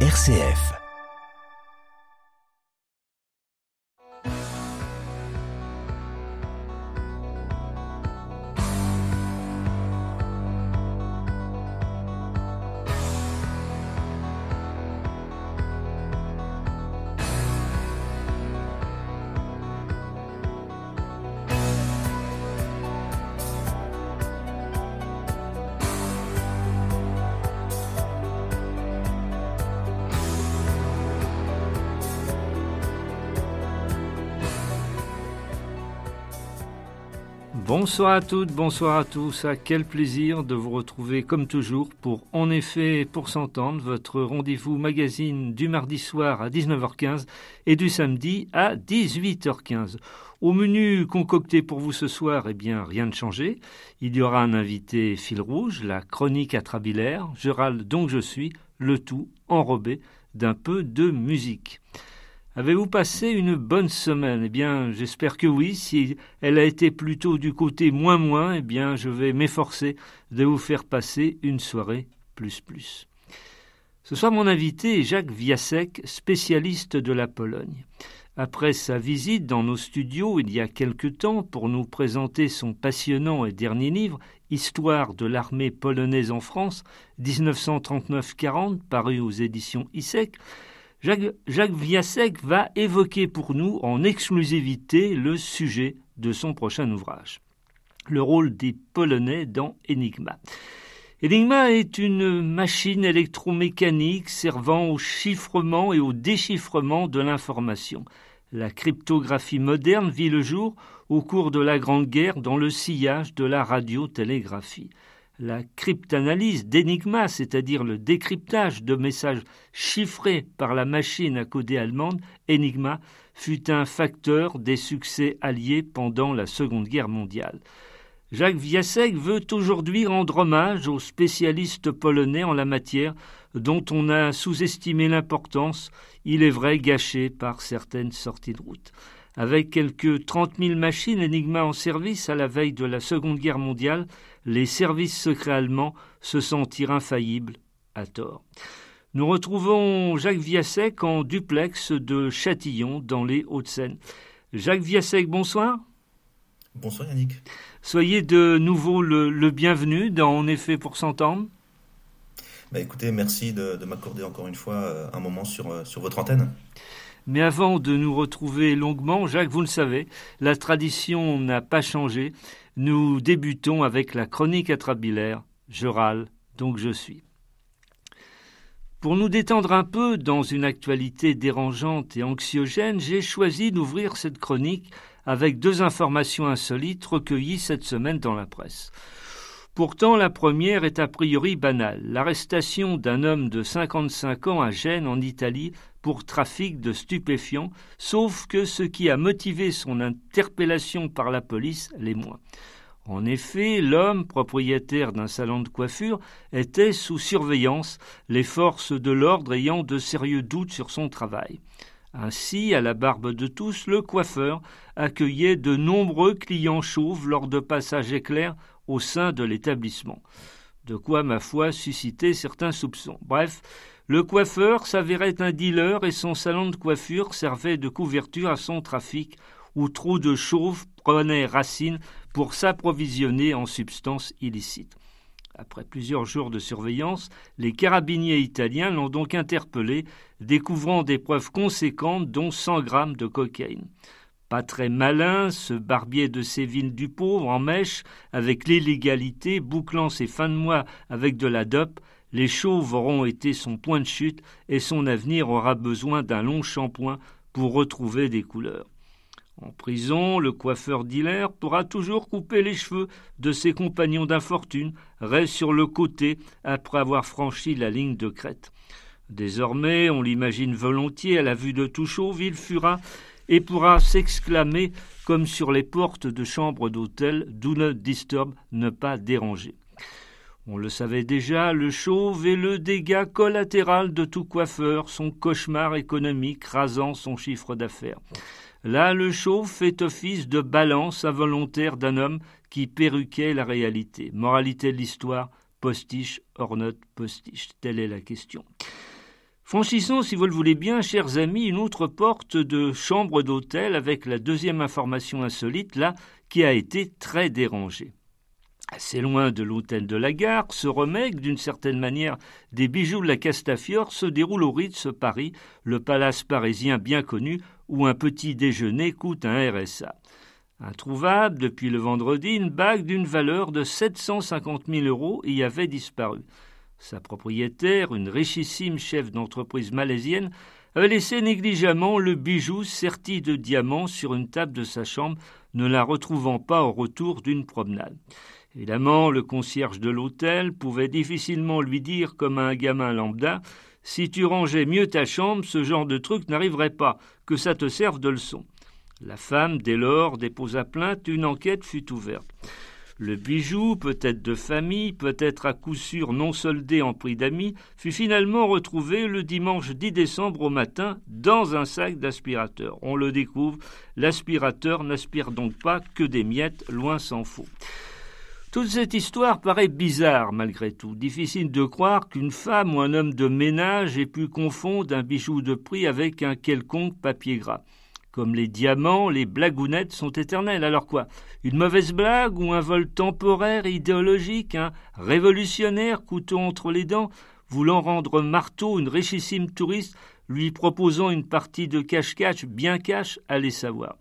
RCF. Bonsoir à toutes, bonsoir à tous. À quel plaisir de vous retrouver comme toujours pour En effet pour s'entendre, votre rendez-vous magazine du mardi soir à 19h15 et du samedi à 18h15. Au menu concocté pour vous ce soir, eh bien, rien de changé. Il y aura un invité fil rouge, la chronique atrabilaire. Râle donc je suis, le tout enrobé d'un peu de musique. Avez-vous passé une bonne semaine? Eh bien, j'espère que oui. Si elle a été plutôt du côté moins moins, eh bien, je vais m'efforcer de vous faire passer une soirée plus plus. Ce soir, mon invité est Jacques Viasek, spécialiste de la Pologne. Après sa visite dans nos studios il y a quelque temps pour nous présenter son passionnant et dernier livre, Histoire de l'armée polonaise en France, 1939-40, paru aux éditions ISEC, Jacques, Jacques va évoquer pour nous en exclusivité le sujet de son prochain ouvrage, le rôle des Polonais dans Enigma. Enigma est une machine électromécanique servant au chiffrement et au déchiffrement de l'information. La cryptographie moderne vit le jour au cours de la Grande Guerre dans le sillage de la radiotélégraphie la cryptanalyse d'Enigma, c'est-à-dire le décryptage de messages chiffrés par la machine à coder allemande, Enigma, fut un facteur des succès alliés pendant la Seconde Guerre mondiale. Jacques Viasek veut aujourd'hui rendre hommage aux spécialistes polonais en la matière dont on a sous-estimé l'importance, il est vrai gâché par certaines sorties de route. Avec quelques trente mille machines Enigma en service à la veille de la Seconde Guerre mondiale, les services secrets allemands se sentirent infaillibles, à tort. Nous retrouvons Jacques Viasek en duplex de Châtillon, dans les Hauts-de-Seine. Jacques Viasek, bonsoir. Bonsoir Yannick. Soyez de nouveau le, bienvenu dans En effet pour s'entendre. Bah écoutez, merci de, m'accorder encore une fois euh, un moment sur, euh, sur votre antenne. Mais avant de nous retrouver longuement, Jacques, vous le savez, la tradition n'a pas changé. Nous débutons avec la chronique atrabilaire. Je râle, donc je suis. Pour nous détendre un peu dans une actualité dérangeante et anxiogène, j'ai choisi d'ouvrir cette chronique avec deux informations insolites recueillies cette semaine dans la presse. Pourtant, la première est a priori banale. L'arrestation d'un homme de 55 ans à Gênes, en Italie, pour trafic de stupéfiants, sauf que ce qui a motivé son interpellation par la police l'est moins. En effet, l'homme, propriétaire d'un salon de coiffure, était sous surveillance, les forces de l'ordre ayant de sérieux doutes sur son travail. Ainsi, à la barbe de tous, le coiffeur accueillait de nombreux clients chauves lors de passages éclairs au sein de l'établissement. De quoi, ma foi, susciter certains soupçons. Bref, le coiffeur s'avérait un dealer et son salon de coiffure servait de couverture à son trafic où trop de chauves prenaient racine pour s'approvisionner en substances illicites. Après plusieurs jours de surveillance, les carabiniers italiens l'ont donc interpellé, découvrant des preuves conséquentes, dont 100 grammes de cocaïne. Pas très malin, ce barbier de Séville du pauvre, en mèche, avec l'illégalité, bouclant ses fins de mois avec de la dope, les chauves auront été son point de chute et son avenir aura besoin d'un long shampoing pour retrouver des couleurs. En prison, le coiffeur dealer pourra toujours couper les cheveux de ses compagnons d'infortune, reste sur le côté après avoir franchi la ligne de crête. Désormais, on l'imagine volontiers à la vue de il fuira et pourra s'exclamer comme sur les portes de chambres d'hôtel Do not disturb, ne pas déranger. On le savait déjà, le chauve est le dégât collatéral de tout coiffeur, son cauchemar économique rasant son chiffre d'affaires. Là, le chauve fait office de balance involontaire d'un homme qui perruquait la réalité. Moralité de l'histoire, postiche, hors note, postiche. Telle est la question. Franchissons, si vous le voulez bien, chers amis, une autre porte de chambre d'hôtel avec la deuxième information insolite, là, qui a été très dérangée. Assez loin de l'hôtel de la gare, ce remède, d'une certaine manière, des bijoux de la Castafiore se déroule au Ritz Paris, le palace parisien bien connu, où un petit déjeuner coûte un RSA. Introuvable depuis le vendredi, une bague d'une valeur de 750 000 euros y avait disparu. Sa propriétaire, une richissime chef d'entreprise malaisienne, avait laissé négligemment le bijou serti de diamants sur une table de sa chambre, ne la retrouvant pas au retour d'une promenade. Évidemment, le concierge de l'hôtel pouvait difficilement lui dire, comme à un gamin lambda, si tu rangeais mieux ta chambre, ce genre de truc n'arriverait pas, que ça te serve de leçon. La femme, dès lors, déposa plainte, une enquête fut ouverte. Le bijou, peut-être de famille, peut-être à coup sûr non soldé en prix d'amis, fut finalement retrouvé le dimanche 10 décembre au matin dans un sac d'aspirateur. On le découvre, l'aspirateur n'aspire donc pas que des miettes, loin s'en faut. Toute cette histoire paraît bizarre malgré tout. Difficile de croire qu'une femme ou un homme de ménage ait pu confondre un bijou de prix avec un quelconque papier gras. Comme les diamants, les blagounettes sont éternelles. Alors quoi Une mauvaise blague ou un vol temporaire idéologique, un révolutionnaire couteau entre les dents, voulant rendre marteau une richissime touriste, lui proposant une partie de cache-cache bien cache, allez savoir.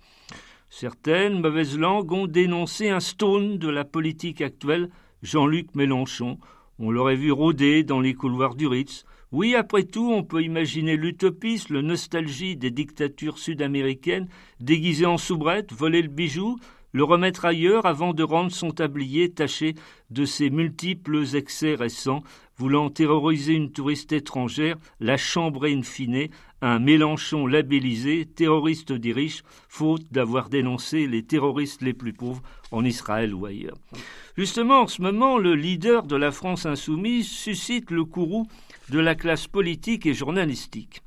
Certaines mauvaises langues ont dénoncé un stone de la politique actuelle, Jean-Luc Mélenchon. On l'aurait vu rôder dans les couloirs du Ritz, oui, après tout, on peut imaginer l'utopisme, le nostalgie des dictatures sud-américaines, déguisé en soubrette, voler le bijou, le remettre ailleurs avant de rendre son tablier taché de ses multiples excès récents, voulant terroriser une touriste étrangère, la chambrer in fine, un Mélenchon labellisé, terroriste des riches, faute d'avoir dénoncé les terroristes les plus pauvres en Israël ou ailleurs. Justement, en ce moment, le leader de la France insoumise suscite le courroux de la classe politique et journalistique.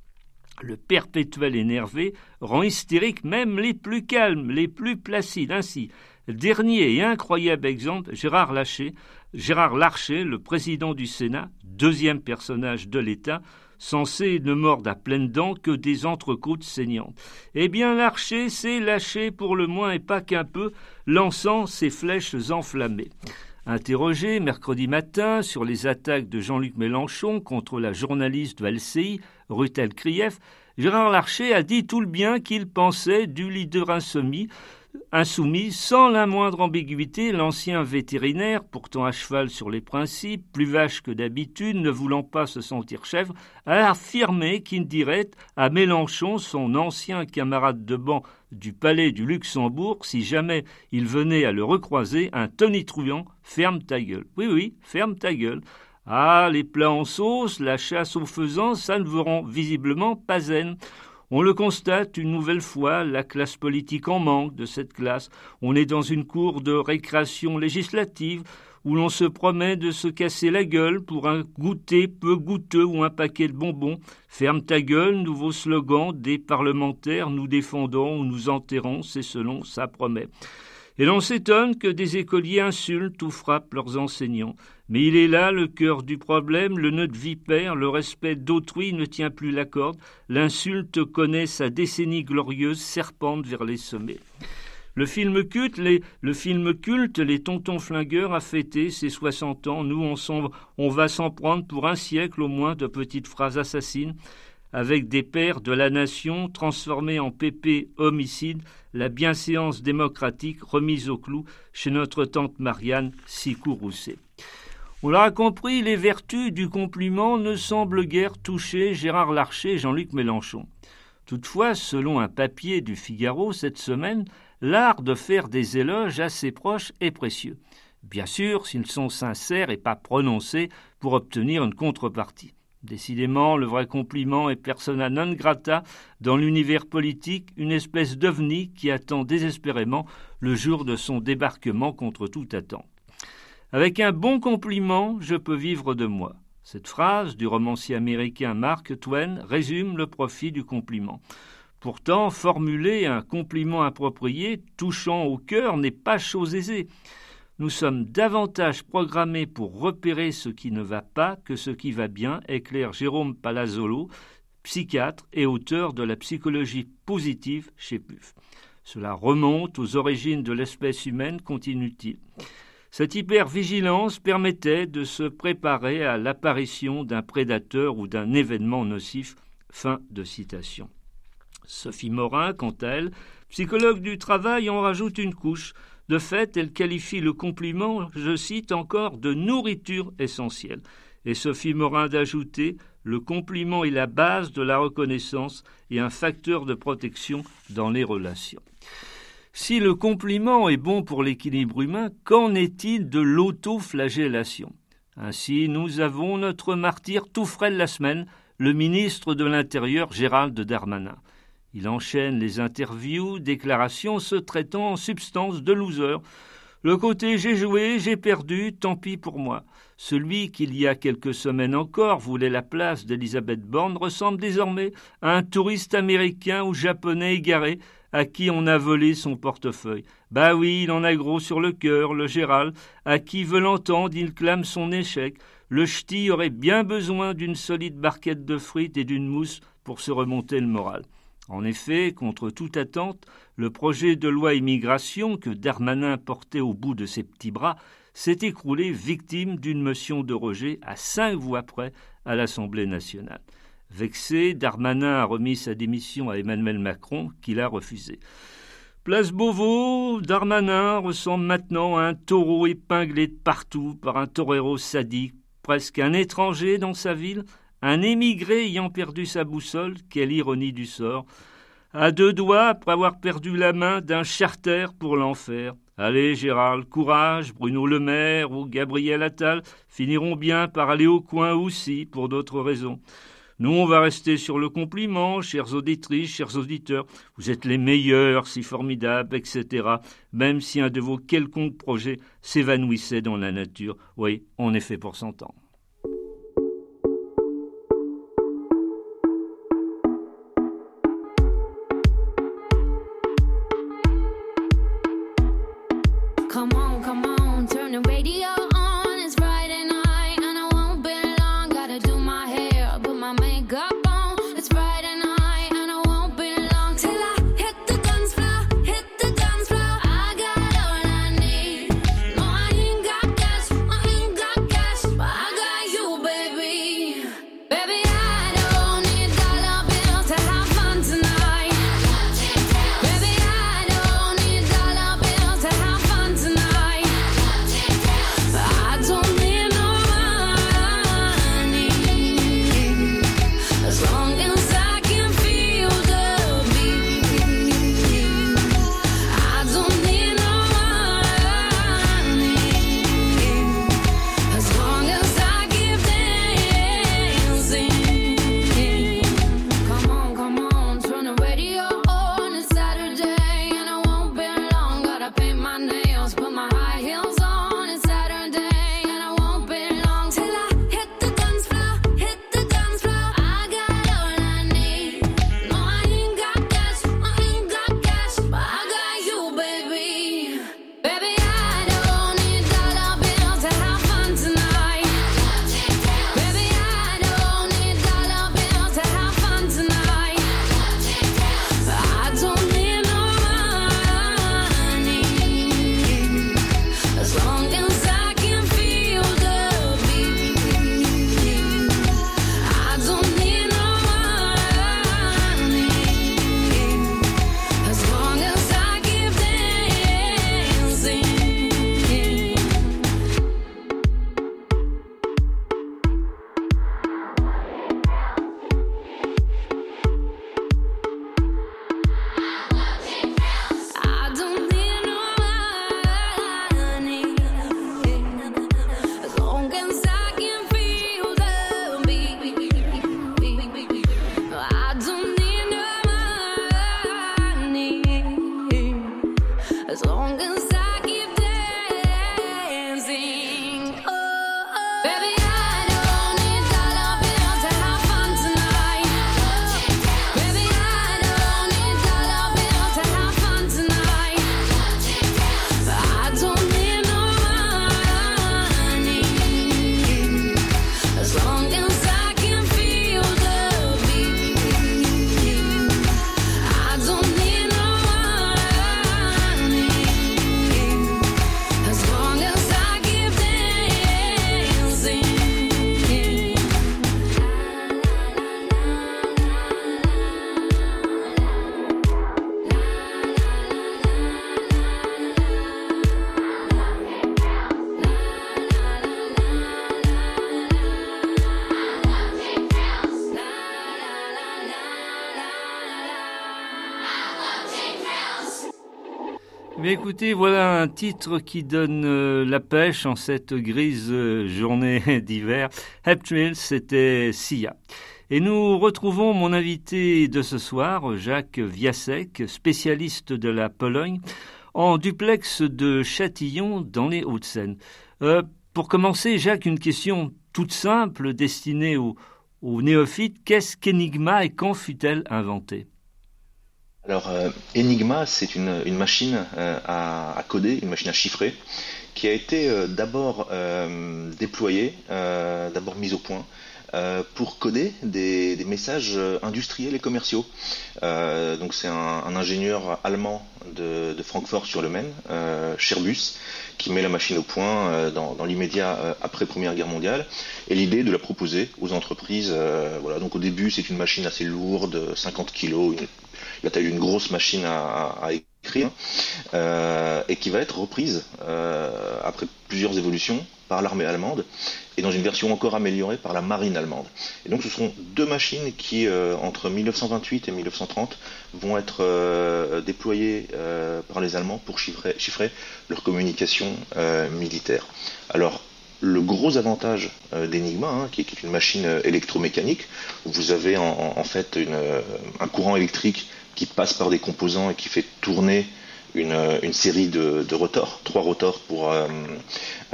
Le perpétuel énervé rend hystérique même les plus calmes, les plus placides. Ainsi, dernier et incroyable exemple, Gérard Larcher, Gérard Larcher, le président du Sénat, deuxième personnage de l'État, censé ne mordre à pleines dents que des entrecôtes saignantes. Eh bien, Larcher s'est lâché pour le moins et pas qu'un peu, lançant ses flèches enflammées. Interrogé mercredi matin sur les attaques de Jean-Luc Mélenchon contre la journaliste de LCI, Rutel Krief, Gérard Larcher a dit tout le bien qu'il pensait du leader insoumis, insoumis, sans la moindre ambiguïté, l'ancien vétérinaire, pourtant à cheval sur les principes, plus vache que d'habitude, ne voulant pas se sentir chèvre, a affirmé qu'il dirait à Mélenchon, son ancien camarade de banc du palais du Luxembourg, si jamais il venait à le recroiser, un tonitruant, ferme ta gueule. Oui, oui, ferme ta gueule. Ah, les plats en sauce, la chasse aux faisans, ça ne vous rend visiblement pas zen. On le constate une nouvelle fois, la classe politique en manque de cette classe. On est dans une cour de récréation législative où l'on se promet de se casser la gueule pour un goûter peu goûteux ou un paquet de bonbons. Ferme ta gueule, nouveau slogan des parlementaires, nous défendons ou nous enterrons, c'est selon sa promesse. Et l'on s'étonne que des écoliers insultent ou frappent leurs enseignants. Mais il est là le cœur du problème, le nœud vipère, le respect d'autrui ne tient plus la corde, l'insulte connaît sa décennie glorieuse, serpente vers les sommets. Le film culte, les, le Tontons Flingueurs, a fêté ses 60 ans. Nous, on va s'en prendre pour un siècle au moins de petites phrases assassines avec des pères de la nation transformés en pépé homicide, la bienséance démocratique remise au clou chez notre tante Marianne Sicou-Rousset. On l'aura compris, les vertus du compliment ne semblent guère toucher Gérard Larcher et Jean-Luc Mélenchon. Toutefois, selon un papier du Figaro cette semaine, l'art de faire des éloges à ses proches est précieux. Bien sûr, s'ils sont sincères et pas prononcés pour obtenir une contrepartie. Décidément, le vrai compliment est persona non grata dans l'univers politique, une espèce d'ovni qui attend désespérément le jour de son débarquement contre toute attente. Avec un bon compliment, je peux vivre de moi. Cette phrase du romancier américain Mark Twain résume le profit du compliment. Pourtant, formuler un compliment approprié, touchant au cœur, n'est pas chose aisée. Nous sommes davantage programmés pour repérer ce qui ne va pas que ce qui va bien, éclaire Jérôme Palazzolo, psychiatre et auteur de la psychologie positive chez PUF. Cela remonte aux origines de l'espèce humaine, continue-t-il. Cette hypervigilance permettait de se préparer à l'apparition d'un prédateur ou d'un événement nocif. Fin de citation. Sophie Morin, quant à elle, psychologue du travail, en rajoute une couche. De fait, elle qualifie le compliment, je cite encore, de nourriture essentielle. Et Sophie Morin d'ajouter le compliment est la base de la reconnaissance et un facteur de protection dans les relations. Si le compliment est bon pour l'équilibre humain, qu'en est-il de l'autoflagellation? Ainsi, nous avons notre martyr tout frais de la semaine, le ministre de l'Intérieur Gérald Darmanin. Il enchaîne les interviews, déclarations se traitant en substance de loser. Le côté j'ai joué, j'ai perdu, tant pis pour moi. Celui qui, il y a quelques semaines encore, voulait la place d'Elisabeth Borne ressemble désormais à un touriste américain ou japonais égaré à qui on a volé son portefeuille. Bah oui, il en a gros sur le cœur, le Gérald, à qui veut l'entendre, il clame son échec. Le ch'ti aurait bien besoin d'une solide barquette de frites et d'une mousse pour se remonter le moral. En effet, contre toute attente, le projet de loi immigration que Darmanin portait au bout de ses petits bras s'est écroulé victime d'une motion de rejet à cinq voix près à l'Assemblée nationale. Vexé, Darmanin a remis sa démission à Emmanuel Macron, qui l'a refusé. Place Beauvau, Darmanin ressemble maintenant à un taureau épinglé de partout par un torero sadique, presque un étranger dans sa ville, un émigré ayant perdu sa boussole, quelle ironie du sort, à deux doigts après avoir perdu la main d'un charter pour l'enfer. Allez, Gérald, courage, Bruno Le Maire ou Gabriel Attal finiront bien par aller au coin aussi, pour d'autres raisons. Nous, on va rester sur le compliment, chères auditrices, chers auditeurs. Vous êtes les meilleurs, si formidables, etc. Même si un de vos quelconques projets s'évanouissait dans la nature. Oui, on est fait pour s'entendre. Voilà un titre qui donne euh, la pêche en cette grise euh, journée d'hiver. Heptrill, c'était Sia. Et nous retrouvons mon invité de ce soir, Jacques Viasek, spécialiste de la Pologne, en duplex de Châtillon dans les Hauts-de-Seine. Euh, pour commencer, Jacques, une question toute simple destinée aux, néophytes. Qu'est-ce qu'Enigma et quand fut-elle inventée? Alors, euh, Enigma, c'est une, machine euh, à, coder, une machine à chiffrer, qui a été d'abord déployée, d'abord mise au point euh, pour coder des, messages euh, industriels et commerciaux. Euh, donc c'est un, ingénieur allemand de, Francfort sur le Maine, Scherbus, qui met la machine au point dans, l'immédiat après Première Guerre mondiale. Et l'idée de la proposer aux entreprises. voilà, donc au début c'est une machine assez lourde, 50 kg, la taille d'une grosse machine à, écrire, et qui va être reprise après plusieurs évolutions par l'armée allemande et dans une version encore améliorée par la marine allemande. Et donc ce sont deux machines qui, euh, entre 1928 et 1930, vont être euh, déployées euh, par les Allemands pour chiffrer, chiffrer leur communication militaire. Alors, le gros avantage d'Enigma, hein, qui, est une machine électromécanique, où vous avez en, fait un courant électrique qui passe par des composants et qui fait tourner une, série de, rotors, trois rotors pour, euh,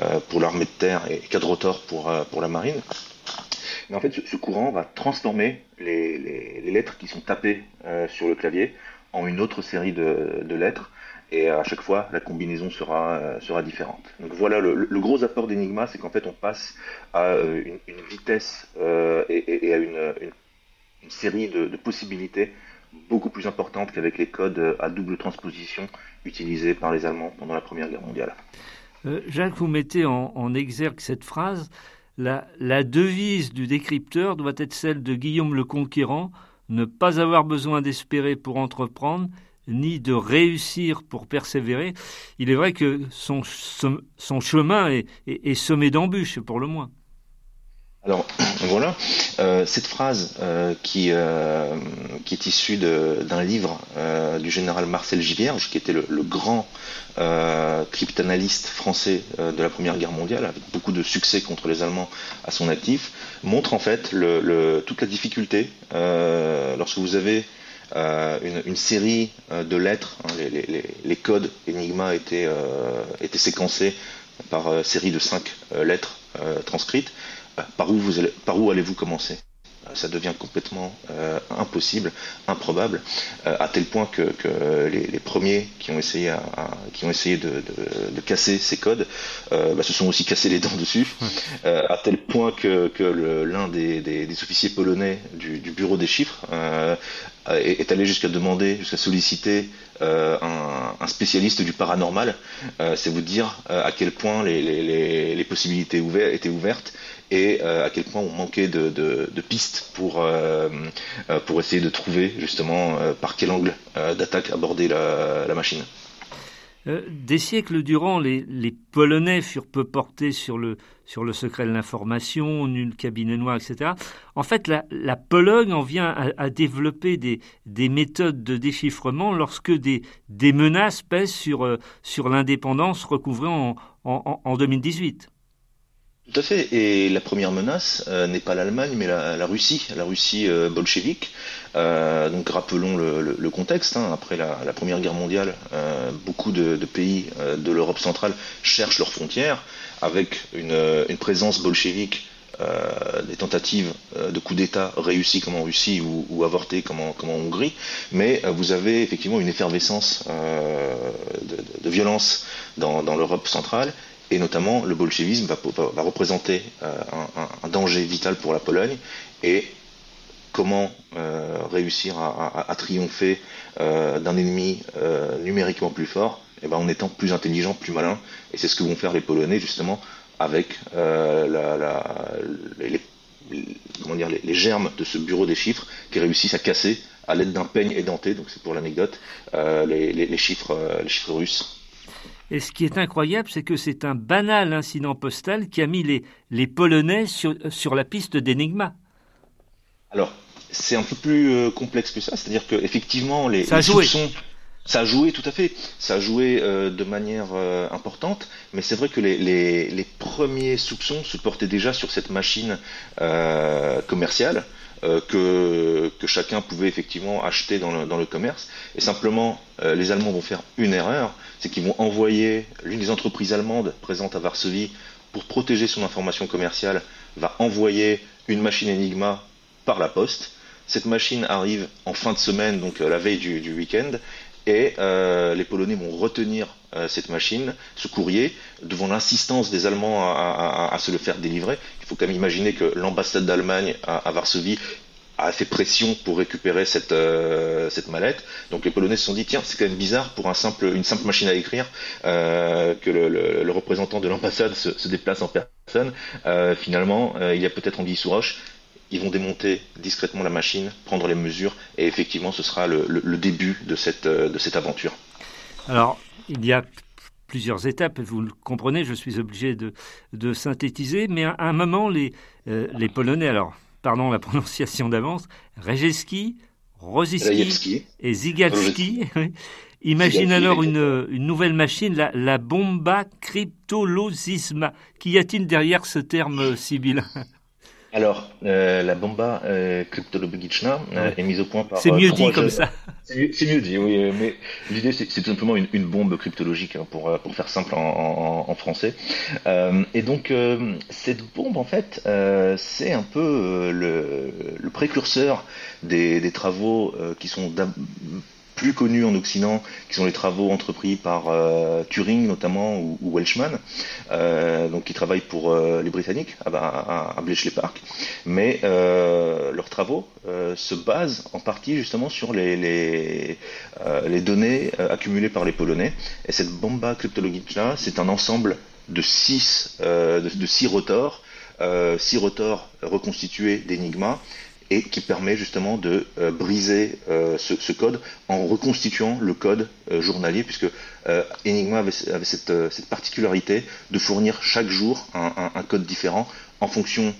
euh, pour l'armée de terre et quatre rotors pour, euh, pour la marine. Mais en fait, ce, courant va transformer les, lettres qui sont tapées sur le clavier en une autre série de, lettres. Et à chaque fois, la combinaison sera, sera différente. Donc voilà, le, gros apport d'Enigma, c'est qu'en fait, on passe à une, vitesse et, à une, série de, possibilités beaucoup plus importante qu'avec les codes à double transposition utilisés par les Allemands pendant la Première Guerre mondiale. Euh, Jacques, vous mettez en, exergue cette phrase. La, la, devise du décrypteur doit être celle de Guillaume le Conquérant, ne pas avoir besoin d'espérer pour entreprendre, ni de réussir pour persévérer. Il est vrai que son, chemin est, semé d'embûches, pour le moins. Alors voilà, euh, cette phrase euh, qui, euh, qui est issue d'un livre du général Marcel Givierge, qui était le, grand cryptanalyste français de la Première Guerre mondiale, avec beaucoup de succès contre les Allemands à son actif, montre en fait toute la difficulté lorsque vous avez une, série de lettres, hein, les, codes Enigma étaient, étaient séquencés par série de cinq lettres transcrites. Par où, vous allez, par où allez-vous commencer? Ça devient complètement euh, impossible, improbable, euh, à tel point que, les, premiers qui ont essayé, à, qui ont essayé de, casser ces codes euh, bah, se sont aussi cassés les dents dessus, à tel point que, l'un des, officiers polonais du, bureau des chiffres est, allé jusqu'à demander, jusqu'à solliciter un, spécialiste du paranormal. C'est vous dire à quel point les, possibilités étaient ouvertes et euh, à quel point on manquait de, pistes pour, euh, euh, pour essayer de trouver justement par quel angle d'attaque aborder la, machine. Des siècles durant, les, Polonais furent peu portés sur le, sur le secret de l'information, nul cabinet noir, etc. En fait, la, Pologne en vient à, développer des, des, méthodes de déchiffrement lorsque des, des menaces pèsent sur, sur l'indépendance recouvrée en, en, en 2018. Tout à fait. Et la première menace euh, n'est pas l'Allemagne, mais la, Russie, la Russie euh, bolchevique. Euh, donc rappelons le, contexte. Hein. Après la, Première Guerre mondiale, beaucoup de, pays de l'Europe centrale cherchent leurs frontières avec une, présence bolchevique. des tentatives de coup d'État réussies comme en Russie ou avortées comme en, Hongrie, mais vous avez effectivement une effervescence de, violence dans l'Europe centrale et notamment le bolchevisme va, représenter euh, un, danger vital pour la Pologne et comment euh, réussir à, triompher euh, d'un ennemi numériquement plus fort? Eh ben, en étant plus intelligent, plus malin. Et c'est ce que vont faire les Polonais justement avec les, germes de ce bureau des chiffres qui réussissent à casser à l'aide d'un peigne édenté, donc c'est pour l'anecdote, les chiffres russes. Et ce qui est incroyable, c'est que c'est un banal incident postal qui a mis les, les Polonais sur, sur la piste d'Enigma. Alors, c'est un peu plus euh, complexe que ça, c'est-à-dire qu'effectivement, les, les soupçons, Ça a joué, tout à fait. Ça a joué euh, de manière euh, importante, mais c'est vrai que les, les, premiers soupçons se portaient déjà sur cette machine euh, commerciale que, que, chacun pouvait effectivement acheter dans le, commerce. Et simplement, euh, les Allemands vont faire une erreur, c'est qu'ils vont envoyer l'une des entreprises allemandes présentes à Varsovie pour protéger son information commerciale, va envoyer une machine Enigma par la poste. Cette machine arrive en fin de semaine, donc la veille du, week-end, et euh, les Polonais vont retenir euh, cette machine, ce courrier, devant l'insistance des Allemands à, à, se le faire délivrer. Il faut quand même imaginer que l'ambassade d'Allemagne à, Varsovie a fait pression pour récupérer cette, euh, cette mallette. Donc les Polonais se sont dit tiens c'est quand même bizarre pour un simple, une simple machine à écrire euh, que le, représentant de l'ambassade se, déplace en personne. Euh, finalement il y a peut-être anguille sous roche ils vont démonter discrètement la machine, prendre les mesures, et effectivement, ce sera le, le, le début de cette, de cette aventure. Alors, il y a plusieurs étapes, vous le comprenez, je suis obligé de, de synthétiser, mais à un moment, les, euh, les Polonais, alors, pardon la prononciation d'avance, Rejeski, Rosiski et Zigalski, imaginent alors une, une, nouvelle machine, la, la bomba cryptolosisma. Qu'y a-t-il derrière ce terme sibyllin alors, euh, la bomba euh, euh, est mise au point par. C'est mieux dit comme ça. C'est mieux dit, oui. Mais l'idée, c'est tout simplement une, une, bombe cryptologique, hein, pour, pour faire simple en, en, en français. et donc, cette bombe, en fait, c'est un peu le, le, précurseur des, des travaux qui sont plus connus en Occident, qui sont les travaux entrepris par euh, Turing notamment ou, ou Welshman, euh, donc qui travaillent pour euh, les Britanniques à, à, Bletchley Park. Mais leurs travaux se basent en partie justement sur les, données accumulées par les Polonais. Et cette bomba cryptologique là, c'est un ensemble de six, rotors, six rotors reconstitués d'Enigma et qui permet justement de euh, briser euh, ce, code en reconstituant le code euh, journalier, puisque Enigma avait, cette, particularité de fournir chaque jour un, code différent en fonction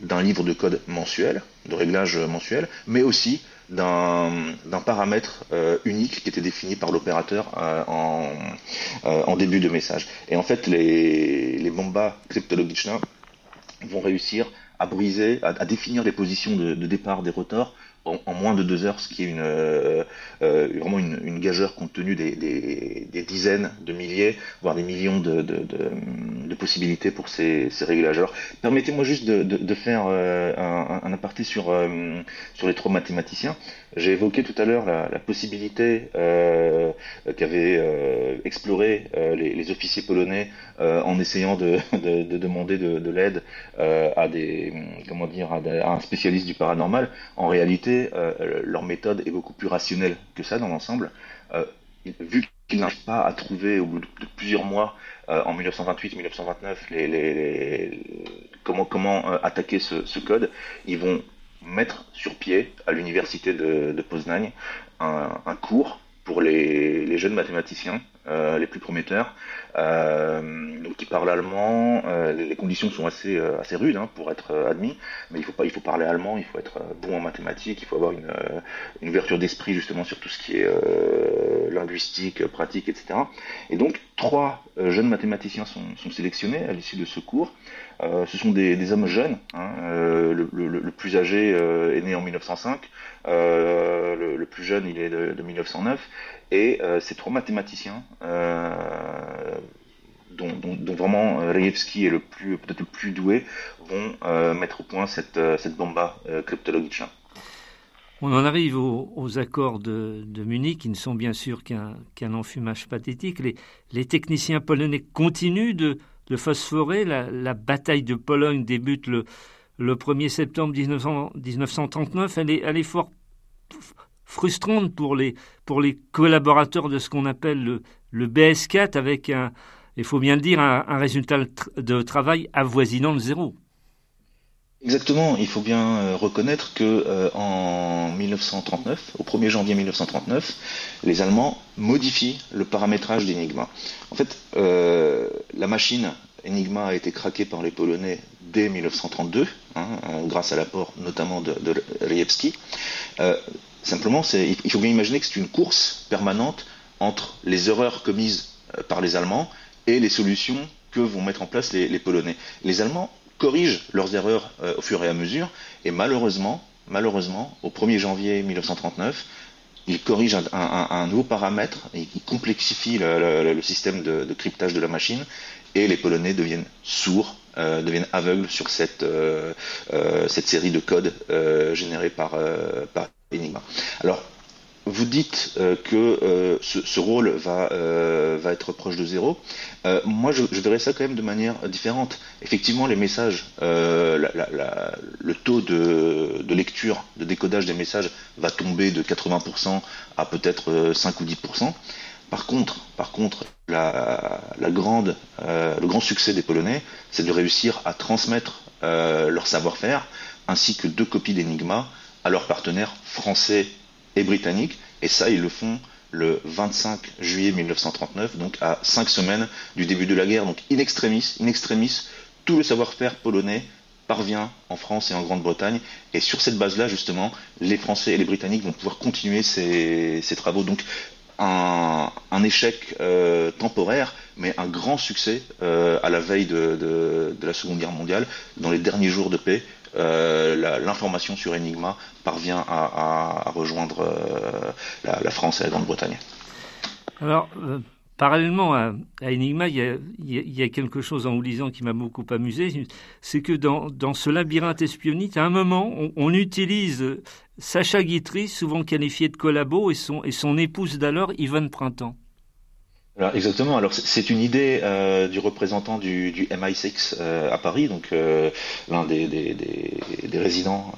d'un livre de code mensuel, de réglage mensuel, mais aussi d'un paramètre unique qui était défini par l'opérateur en, en, début de message. Et en fait, les, les bombas cryptologiques vont réussir à briser, à, définir les positions de, de, départ des rotors en, moins de deux heures, ce qui est une, euh, euh, vraiment une, gageure compte tenu des, dizaines de milliers, voire des millions de, possibilités pour ces, ces. Alors, permettez-moi juste de, faire euh, un, aparté sur, les trois mathématiciens. J'ai évoqué tout à l'heure la, possibilité qu'avaient exploré les, les, officiers polonais en essayant de, demander de, l'aide à des comment dire à, à un spécialiste du paranormal. En réalité, euh, leur méthode est beaucoup plus rationnelle que ça dans l'ensemble. Euh, vu qu'ils n'arrivent pas à trouver au bout de, plusieurs mois, euh, en 1928-1929, les, les, les, comment, euh, attaquer ce, code, ils vont mettre sur pied à l'université de, de Poznań un, cours pour les, jeunes mathématiciens euh, les plus prometteurs, euh, donc qui parlent allemand. Euh, les conditions sont assez euh, assez rudes hein, pour être admis, mais il faut pas il faut parler allemand, il faut être bon en mathématiques, il faut avoir une, une ouverture d'esprit justement sur tout ce qui est linguistique, pratique, etc. Et donc trois jeunes mathématiciens sont, sélectionnés à l'issue de ce cours. ce sont des, hommes jeunes. Hein, le, le, plus âgé est né en 1905, le, plus jeune il est de, de 1909 et euh, ces trois mathématiciens, euh, dont, vraiment Rejewski est le plus peut-être le plus doué, vont euh, mettre au point cette, cette bomba cryptologique. On en arrive aux, accords de, Munich, qui ne sont bien sûr qu'un qu enfumage pathétique. Les, techniciens polonais continuent de, phosphorer. La, bataille de Pologne débute le, le 1er septembre 1900, 1939. Elle est, elle est fort frustrante pour les, collaborateurs de ce qu'on appelle le, le BS4 avec un, il faut bien le dire, un, un résultat de travail avoisinant le zéro. Exactement, il faut bien euh, reconnaître que euh, en 1939, au 1er janvier 1939, les Allemands modifient le paramétrage d'Enigma. En fait, euh, la machine Enigma a été craquée par les Polonais dès 1932, hein, grâce à l'apport notamment de, de Simplement, il faut bien imaginer que c'est une course permanente entre les erreurs commises par les Allemands et les solutions que vont mettre en place les, Polonais. Les Allemands corrigent leurs erreurs au fur et à mesure, et malheureusement, malheureusement, au 1er janvier 1939, ils corrigent un, nouveau paramètre, ils complexifient le, système de, cryptage de la machine, et les Polonais deviennent sourds, deviennent aveugles sur cette, cette série de codes générés par, par Enigma. Alors, vous dites euh, que euh, ce, rôle va, euh, va être proche de zéro. moi, je, verrais ça quand même de manière différente. Effectivement, les messages, le taux de, lecture, de décodage des messages va tomber de 80% à peut-être 5 ou 10%. Par contre, par contre, le grand succès des Polonais, c'est de réussir à transmettre leur savoir-faire ainsi que deux copies d'Enigma à leurs partenaires français et britanniques, et ça, ils le font le 25 juillet 1939, donc à cinq semaines du début de la guerre. Donc in extremis, in extremis tout le savoir-faire polonais parvient en France et en Grande-Bretagne. Et sur cette base-là, justement, les Français et les Britanniques vont pouvoir continuer ces, travaux. Donc un, échec euh, temporaire, mais un grand succès euh, à la veille de, la Seconde Guerre mondiale, dans les derniers jours de paix, euh, l'information sur Enigma parvient à, rejoindre euh, la, France et la Grande-Bretagne. Alors, parallèlement à, Enigma, il y, a, quelque chose en vous lisant qui m'a beaucoup amusé, c'est que dans, ce labyrinthe espionnite, à un moment, on, utilise Sacha Guitry, souvent qualifié de collabo, et son, et son épouse d'alors, Yvonne Printemps exactement. Alors c'est une idée euh, du représentant du, du MI6 euh, à Paris, donc euh, l'un des, résidents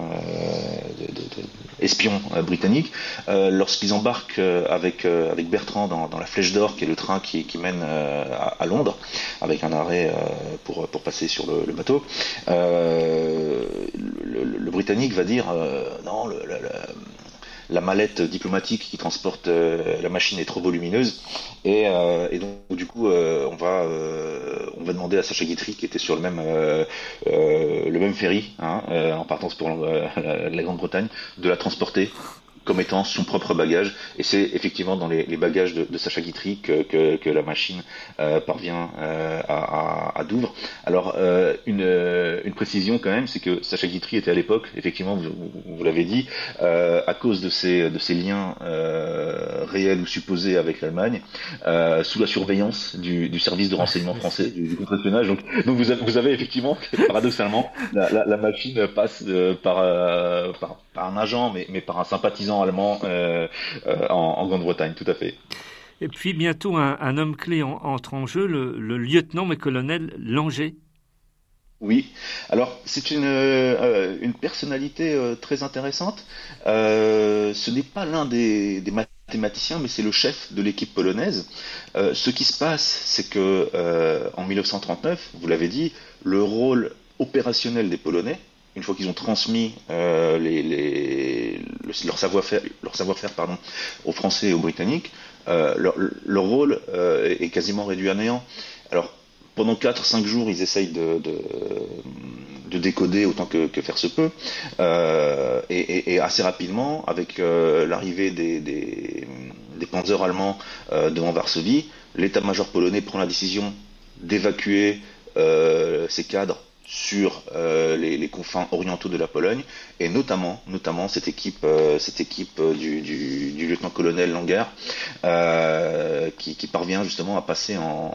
espions britanniques, lorsqu'ils embarquent avec avec Bertrand dans, la Flèche d'Or, qui est le train qui, mène à, Londres, avec un arrêt pour passer sur le, le bateau. Le, le, Britannique va dire non, le, la mallette diplomatique qui transporte euh, la machine est trop volumineuse. Et, euh, donc du coup euh, on va on va demander à Sacha Guitry qui était sur le même le même ferry hein, en partance pour la Grande-Bretagne de la transporter comme étant son propre bagage. Et c'est effectivement dans les, bagages de, Sacha Guitry que, que, la machine euh, parvient euh, à, à, Douvres. Alors, euh, une, une, précision quand même, c'est que Sacha Guitry était à l'époque, effectivement, vous, vous l'avez dit, à cause de ces, de liens réels ou supposés avec l'Allemagne, sous la surveillance du, du, service de renseignement français, du, du contre-espionnage. Donc, donc vous, avez, vous avez effectivement, paradoxalement, la, la, la machine passe par, par, par, un agent, mais, mais par un sympathisant allemand euh, euh, en, Grande-Bretagne, tout à fait. Et puis bientôt, un, homme clé entre en jeu, le, lieutenant mais colonel Langer. Oui, alors c'est une, euh, une personnalité très intéressante. ce n'est pas l'un des, mathématiciens, mais c'est le chef de l'équipe polonaise. ce qui se passe, c'est que en 1939, vous l'avez dit, le rôle opérationnel des Polonais, une fois qu'ils ont transmis euh, leur savoir-faire aux Français et aux Britanniques, euh, leur, rôle euh, est quasiment réduit à néant. Alors, pendant 4-5 jours, ils essayent de, de, décoder autant que, faire se peut. Et, assez rapidement, avec l'arrivée des, des, des panzers allemands devant Varsovie, l'état-major polonais prend la décision d'évacuer ces cadres sur euh, les, confins orientaux de la Pologne et notamment notamment cette équipe euh, cette équipe euh, du, lieutenant-colonel Langer qui, parvient justement à passer en,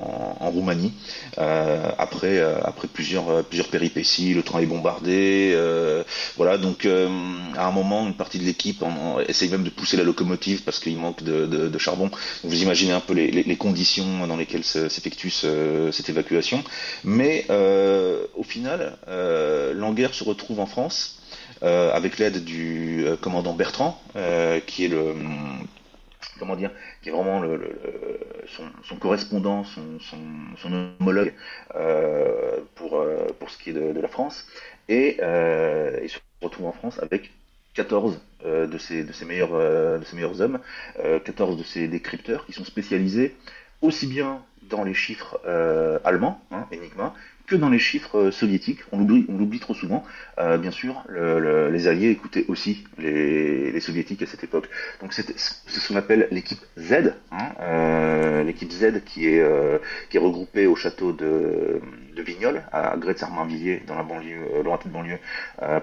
Roumanie après après plusieurs plusieurs péripéties. Le train est bombardé voilà donc à un moment une partie de l'équipe essaye même de pousser la locomotive parce qu'il manque de, charbon. Vous imaginez un peu les, conditions dans lesquelles s'effectue cette évacuation. Mais au final final, euh, se retrouve en France euh, avec l'aide du euh, commandant Bertrand, qui est le comment dire, qui est vraiment son, correspondant, son, homologue pour, ce qui est de, la France, et il se retrouve en France avec 14 de, ses, de, ses meilleurs, de ses meilleurs hommes, 14 de ses décrypteurs qui sont spécialisés aussi bien dans les chiffres allemands, hein, Enigma, que dans les chiffres euh, soviétiques. On l'oublie, trop souvent. Euh, bien sûr, les Alliés écoutaient aussi les, soviétiques à cette époque. Donc c'est ce qu'on appelle l'équipe Z, hein, euh, l'équipe Z qui est qui est regroupée au château de, de Vignoles, à Grès-Armainvilliers, dans la banlieue, lointaine banlieue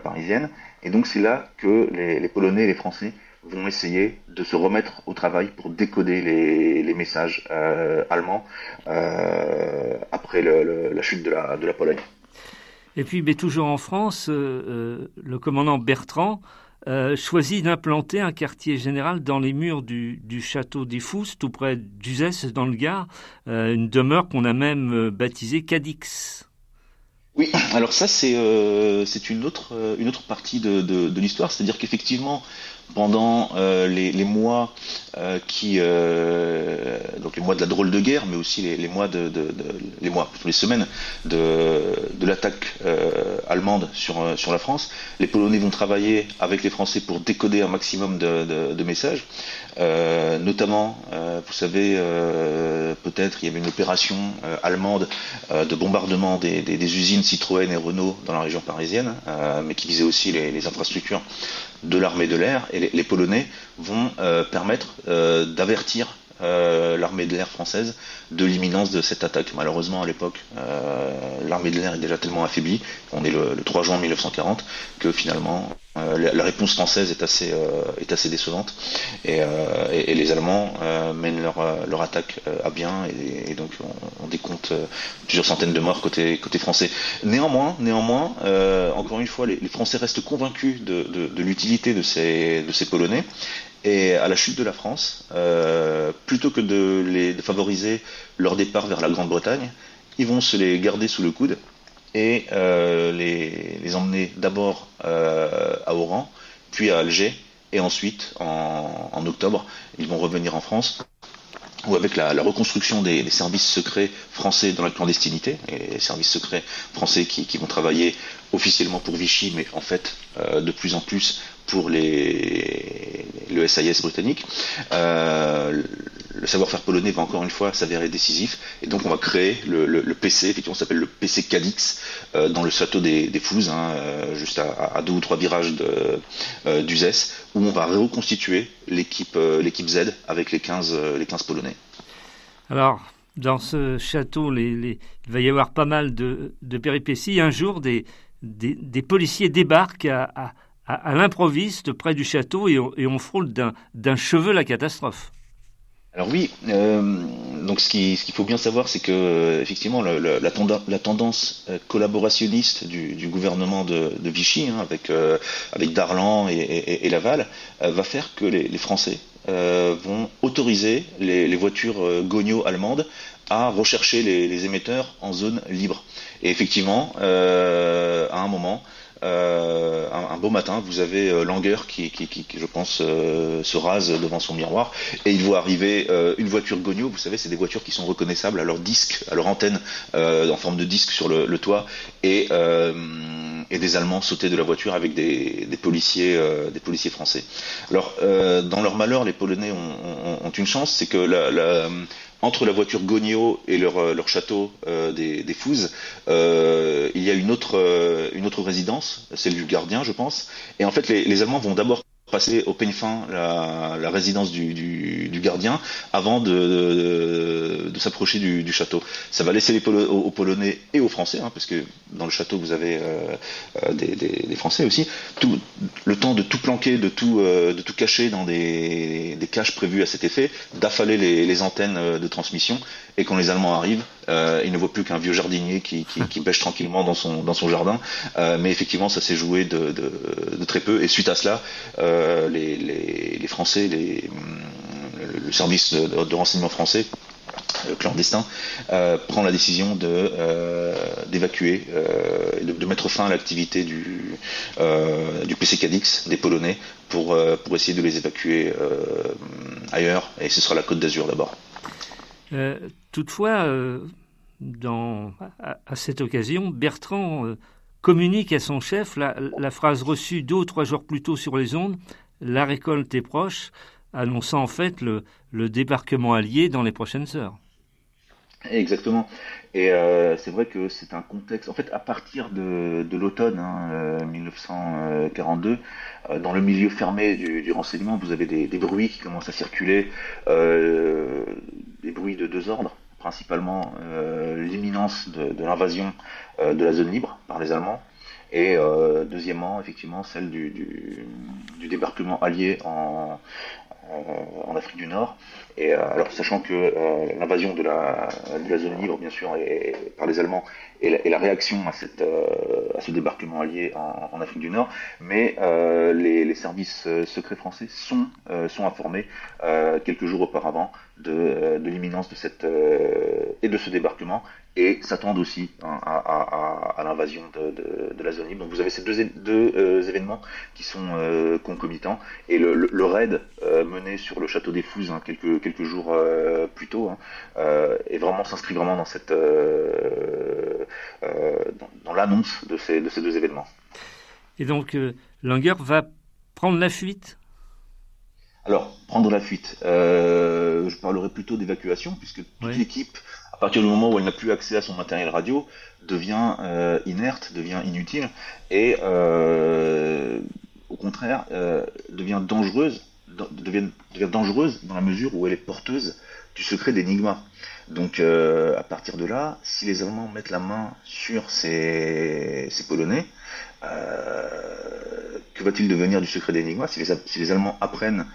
parisienne. Et donc c'est là que les, les Polonais et les Français vont essayer de se remettre au travail pour décoder les, messages euh, allemands euh, après la chute de la, de la, Pologne. Et puis, mais toujours en France, euh, le commandant Bertrand choisit d'implanter un quartier général dans les murs du, château des Fousses, tout près d'Uzès, dans le Gard, une demeure qu'on a même baptisée Cadix. Oui, alors ça c'est une autre une autre partie de, de l'histoire, c'est-à-dire qu'effectivement pendant euh, les, mois euh, qui euh, donc les mois de la drôle de guerre, mais aussi les, mois les mois les semaines de, l'attaque allemande sur la France, les Polonais vont travailler avec les Français pour décoder un maximum de, messages, notamment vous savez peut-être il y avait une opération allemande de bombardement des, usines Citroën et Renault dans la région parisienne, mais qui visait aussi les infrastructures de l'armée de l'air et les, Polonais vont euh, permettre euh, d'avertir euh, l'armée de l'air française de l'imminence de cette attaque. Malheureusement, à l'époque, l'armée de l'air est déjà tellement affaiblie, on est le, 3 juin 1940, que finalement, la, réponse française est assez, est assez décevante. Et, les Allemands mènent leur, attaque à bien, et, donc on, décompte plusieurs centaines de morts côté, côté français. Néanmoins, néanmoins encore une fois, les, Français restent convaincus de, de l'utilité de ces, de ces Polonais et à la chute de la France, euh, plutôt que de les favoriser leur départ vers la Grande-Bretagne, ils vont se les garder sous le coude et euh, les, emmener d'abord euh, à Oran, puis à Alger, et ensuite, en, octobre, ils vont revenir en France où avec la, reconstruction des, services secrets français dans la clandestinité, les services secrets français qui, vont travailler officiellement pour Vichy, mais en fait de plus en plus pour le SIS britannique. Euh, le savoir-faire polonais va encore une fois s'avérer décisif, et donc on va créer le, PC, effectivement, s'appelle le PC Cadix, euh, dans le château des, des hein, euh, juste à, deux ou trois virages d'Uzès, où on va reconstituer l'équipe Z avec les 15, les 15 Polonais. Alors, dans ce château, il va y avoir pas mal de, péripéties. Un jour, des, policiers débarquent à, l'improviste près du château et on, frôle d'un cheveu la catastrophe. Alors oui, euh, donc ce qu'il faut bien savoir, c'est que effectivement la, tendance euh, collaborationniste du, gouvernement de, Vichy, hein, avec euh, Darlan et, Laval, va faire que les, Français vont autoriser les, voitures Gogno allemandes à rechercher les, émetteurs en zone libre. Et effectivement, à un moment, euh, un, beau matin, vous avez euh, Langer qui, je pense, euh, se rase devant son miroir et il voit arriver une voiture Gogno. Vous savez, c'est des voitures qui sont reconnaissables à leur disque, à leur antenne en forme de disque sur le, toit et, et, des Allemands sauter de la voiture avec des, policiers, des policiers français. Alors, dans leur malheur, les Polonais ont, une chance, c'est que la entre la voiture Gognio et leur, euh, château euh, des, des euh, il y a une autre, une autre résidence, celle du gardien, je pense. Et en fait, les Allemands vont d'abord passer au peigne la, résidence du, gardien avant de, s'approcher du, château. Ça va laisser les aux, Polonais et aux Français, hein, parce que dans le château vous avez euh, euh, des, Français aussi, tout, le temps de tout planquer, de tout, euh, de tout cacher dans des, caches prévues à cet effet, d'affaler les, antennes de transmission, et quand les Allemands arrivent, ils ne voient plus qu'un vieux jardinier qui, pêche tranquillement dans son, jardin. mais effectivement, ça s'est joué de, très peu, et suite à cela, euh, les, Français, le service de, renseignement français euh, clandestin euh, prend la décision de d'évacuer de, mettre fin à l'activité du du PC des Polonais pour essayer de les évacuer ailleurs et ce sera la Côte d'Azur d'abord. Toutefois, dans, à, cette occasion, Bertrand communique à son chef la, phrase reçue deux ou trois jours plus tôt sur les ondes La récolte est proche, annonçant en fait le, le débarquement allié dans les prochaines heures. Exactement. Et c'est vrai que c'est un contexte. En fait, à partir de, l'automne 1942, hein, dans le milieu fermé du, renseignement, vous avez des, bruits qui commencent à circuler, des bruits de deux ordres principalement l'imminence de, l'invasion de la zone libre par les Allemands, et deuxièmement, effectivement, celle du, débarquement allié en, Afrique du Nord. Et euh, alors, sachant que euh, l'invasion de la, zone libre, bien sûr, est, par les Allemands, et la, réaction à, euh, ce débarquement allié en, Afrique du Nord, mais les, services secrets français sont informés quelques jours auparavant de, de l'imminence de cette et de ce débarquement et s'attendent aussi hein, à, l'invasion de, la zone. Donc vous avez ces deux, euh, événements qui sont euh, concomitants et le, raid euh, mené sur le château des Fouzes hein, quelques, jours plus tôt hein, est vraiment s'inscrit vraiment dans cette dans, l'annonce de de ces deux événements. Et donc Langer va prendre la fuite alors, prendre la fuite. je parlerai plutôt d'évacuation, puisque toute l'équipe à partir du moment où elle n'a plus accès à son matériel radio, devient euh, inerte, devient inutile, et euh, au contraire euh, devient dangereuse, devient, dangereuse dans la mesure où elle est porteuse du secret d'Enigma. Donc à partir de là, si les Allemands mettent la main sur ces, Polonais, que va-t-il devenir du secret d'Enigma si les Allemands apprennent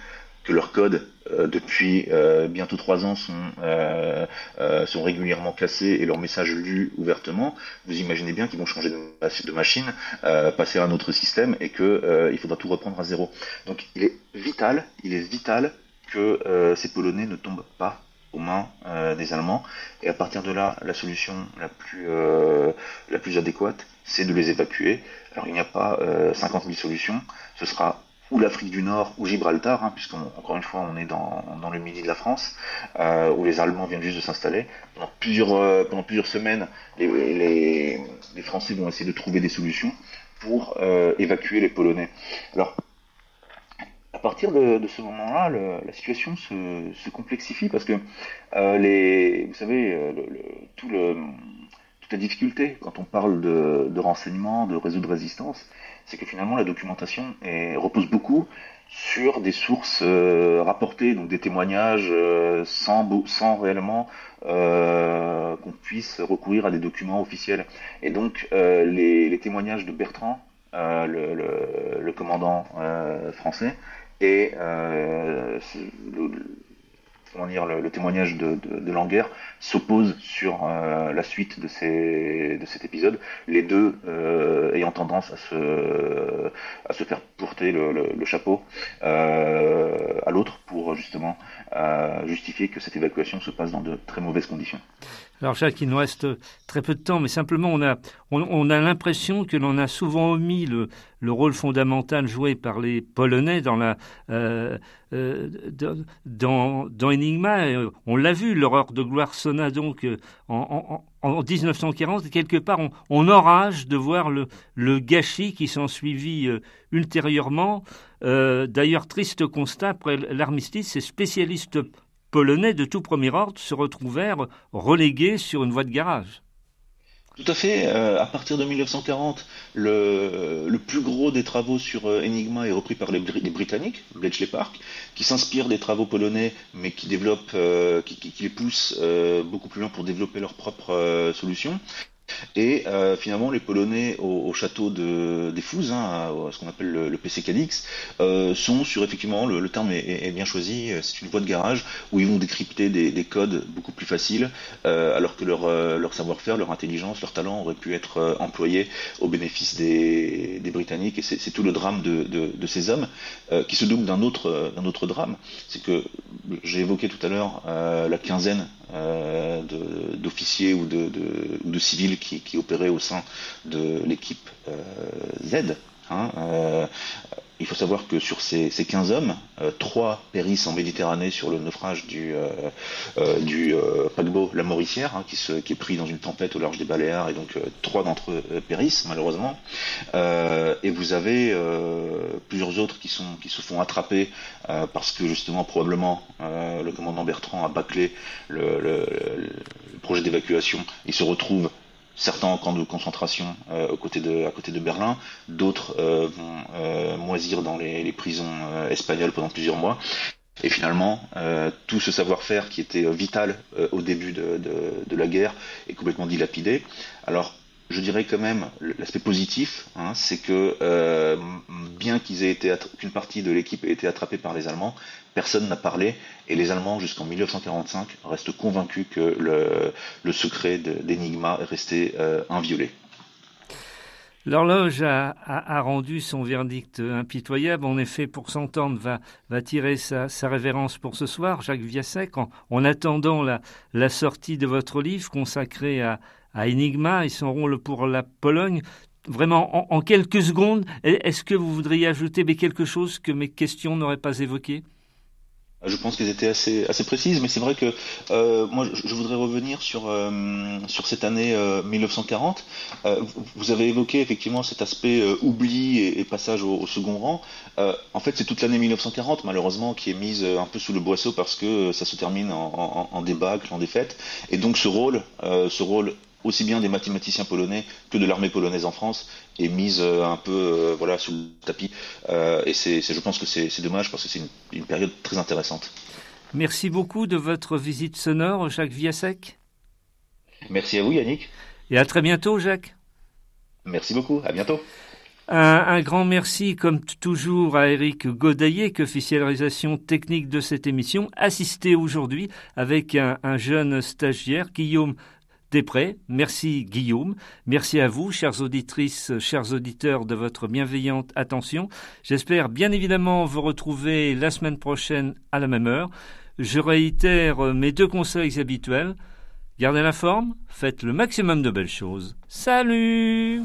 que leurs codes euh, depuis euh, bientôt trois ans sont, euh, sont régulièrement cassés et leurs messages lus ouvertement, vous imaginez bien qu'ils vont changer de, machine, passer à un autre système et qu'il faudra tout reprendre à zéro. Donc il est vital, il est vital que ces Polonais ne tombent pas aux mains des Allemands. Et à partir de là, la solution la plus, la plus adéquate, c'est de les évacuer. Alors il n'y a pas 50 000 solutions, ce sera ou l'Afrique du Nord ou Gibraltar, hein, puisqu'encore une fois on est dans, le midi de la France, euh, où les Allemands viennent juste de s'installer. Pendant plusieurs, euh, semaines, les, Français vont essayer de trouver des solutions pour euh, évacuer les Polonais. Alors, à partir de, ce moment-là, la situation se, complexifie parce que vous savez, tout toute la difficulté quand on parle de, de renseignement, de réseau de résistance, c'est que finalement la documentation repose beaucoup sur des sources euh, rapportées, donc des témoignages euh, sans, sans réellement euh, qu'on puisse recourir à des documents officiels. Et donc les, témoignages de Bertrand, le, commandant français, et comment dire, le, témoignage de, de, s'oppose sur euh, la suite de, ces, de cet épisode, les deux euh, ayant tendance à se, faire porter le, le, chapeau euh, à l'autre pour justement justifier que cette évacuation se passe dans de très mauvaises conditions. Alors Jacques, il nous reste très peu de temps, mais simplement on a, on, a l'impression que l'on a souvent omis le, le, rôle fondamental joué par les Polonais dans, la, euh, euh, dans, dans, Enigma. On l'a vu, l'horreur de gloire sonna donc euh, en, en, en 1940. Et quelque part, on, on, enrage de voir le, le gâchis qui s'en suivit ultérieurement. D'ailleurs, triste constat, après l'armistice, ces spécialistes polonais de tout premier ordre se retrouvèrent relégués sur une voie de garage. Tout à fait. Euh, à partir de 1940, le, plus gros des travaux sur euh, Enigma est repris par les, Britanniques, Bletchley Park, qui s'inspirent des travaux polonais, mais qui euh, qui, les poussent beaucoup plus loin pour développer leurs propres solutions. Et euh, finalement, les Polonais au, château de, des Fouzes, hein, ce qu'on appelle le, PC Cadix, euh, sont sur effectivement, le, terme est, bien choisi, euh, c'est une voie de garage où ils vont décrypter des, codes beaucoup plus faciles, alors que leur, leur savoir-faire, leur intelligence, leur talent auraient pu être employés au bénéfice des, Britanniques. Et c'est tout le drame de, ces hommes qui se double d'un autre drame. C'est que j'ai évoqué tout à l'heure la quinzaine d'officiers ou de, de civils qui, opérait au sein de l'équipe euh, Z. Hein, euh, il faut savoir que sur ces, ces 15 hommes, euh, trois périssent en Méditerranée sur le naufrage du, euh, euh, du paquebot La Mauricière, hein, qui, est pris dans une tempête au large des Baléares, et donc trois d'entre eux périssent malheureusement. et vous avez plusieurs autres qui, se font attraper parce que justement probablement le commandant Bertrand a bâclé le, projet d'évacuation. Il se retrouve certains en camp de concentration euh, de, à côté de Berlin, d'autres euh, vont euh, moisir dans les, les prisons euh, espagnoles pendant plusieurs mois. Et finalement, euh, tout ce savoir-faire qui était vital au début de, de, de, la guerre est complètement dilapidé. Alors, je dirais quand même l'aspect positif, hein, c'est que euh, bien qu'une partie de l'équipe ait été attrapée par les Allemands, personne n'a parlé et les Allemands jusqu'en 1945 restent convaincus que le, secret d'Enigma est resté euh, inviolé. L'horloge a, rendu son verdict impitoyable. En effet, pour s'entendre, va, tirer sa, révérence pour ce soir, Jacques Viasek, en, en attendant la, sortie de votre livre consacré à, à Enigma et son rôle pour la Pologne. Vraiment, en, quelques secondes, est-ce que vous voudriez ajouter quelque chose que mes questions n'auraient pas évoqué? Je pense qu'elles étaient assez, assez précises, mais c'est vrai que euh, moi je, voudrais revenir sur, euh, sur cette année euh, 1940. Euh, vous avez évoqué effectivement cet aspect oubli et, passage au, second rang. En fait, c'est toute l'année 1940 malheureusement qui est mise un peu sous le boisseau parce que ça se termine en, en, en en défaite. Et donc ce rôle, ce rôle aussi bien des mathématiciens polonais que de l'armée polonaise en France est mise euh, un peu euh, voilà sous le tapis euh, et c'est je pense que c'est dommage parce que c'est une, une, période très intéressante. Merci beaucoup de votre visite sonore Jacques Viasek. Merci à vous Yannick. Et à très bientôt Jacques. Merci beaucoup, à bientôt. Un, un, grand merci, comme toujours, à Eric Godaillet, officialisation technique de cette émission, assisté aujourd'hui avec un, un jeune stagiaire, Guillaume Després. Merci Guillaume. Merci à vous, chères auditrices, chers auditeurs, de votre bienveillante attention. J'espère bien évidemment vous retrouver la semaine prochaine à la même heure. Je réitère mes deux conseils habituels. Gardez la forme, faites le maximum de belles choses. Salut